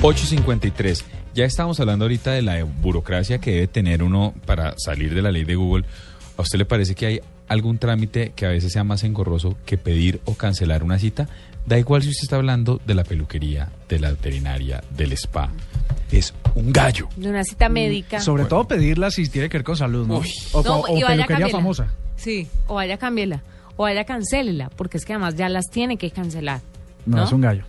853. Ya estamos hablando ahorita de la burocracia que debe tener uno para salir de la ley de Google. ¿A usted le parece que hay algún trámite que a veces sea más engorroso que pedir o cancelar una cita? Da igual si usted está hablando de la peluquería, de la veterinaria, del spa. Es un gallo. De una cita médica. Sobre todo pedirla si tiene que ver con salud, ¿no? Uy. O, No, o peluquería famosa. Sí, o vaya cámbiela. O vaya cancélela, porque es que además ya las tiene que cancelar. No, ¿no? es un gallo.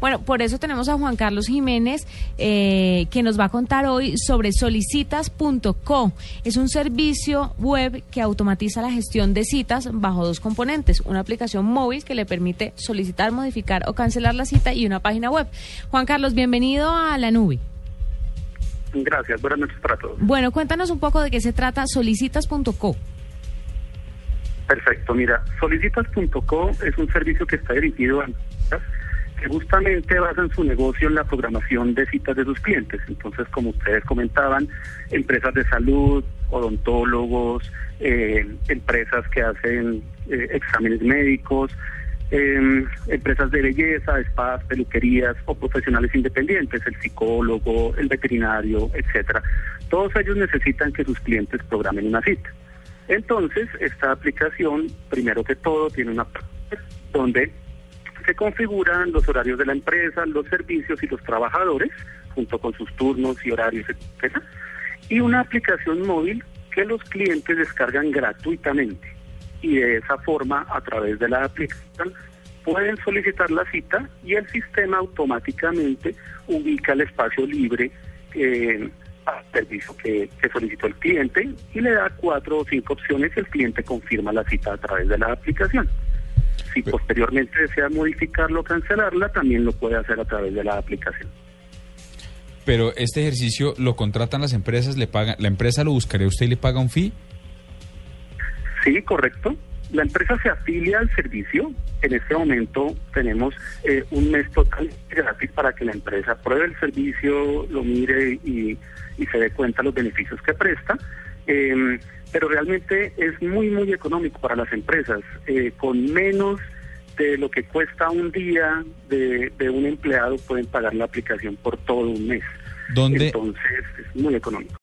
Bueno, por eso tenemos a Juan Carlos Jiménez, eh, que nos va a contar hoy sobre solicitas.co. Es un servicio web que automatiza la gestión de citas bajo dos componentes. Una aplicación móvil que le permite solicitar, modificar o cancelar la cita y una página web. Juan Carlos, bienvenido a la nube. Gracias, buenas noches para todos. Bueno, cuéntanos un poco de qué se trata solicitas.co. Perfecto, mira, solicitas.co es un servicio que está dirigido a justamente basan su negocio en la programación de citas de sus clientes. Entonces, como ustedes comentaban, empresas de salud, odontólogos, eh, empresas que hacen eh, exámenes médicos, eh, empresas de belleza, spas, peluquerías o profesionales independientes, el psicólogo, el veterinario, etcétera. Todos ellos necesitan que sus clientes programen una cita. Entonces, esta aplicación, primero que todo, tiene una parte donde se configuran los horarios de la empresa, los servicios y los trabajadores, junto con sus turnos y horarios, etcétera, y una aplicación móvil que los clientes descargan gratuitamente. Y de esa forma, a través de la aplicación, pueden solicitar la cita y el sistema automáticamente ubica el espacio libre eh, al servicio que solicitó el cliente y le da cuatro o cinco opciones y el cliente confirma la cita a través de la aplicación. Si posteriormente desea modificarlo o cancelarla, también lo puede hacer a través de la aplicación. Pero este ejercicio lo contratan las empresas, le pagan, la empresa lo buscaría usted y le paga un fee. Sí, correcto. La empresa se afilia al servicio. En este momento tenemos eh, un mes total gratis para que la empresa pruebe el servicio, lo mire y, y se dé cuenta de los beneficios que presta. Eh, pero realmente es muy, muy económico para las empresas. Eh, con menos de lo que cuesta un día de, de un empleado pueden pagar la aplicación por todo un mes. ¿Dónde, Entonces es muy económico.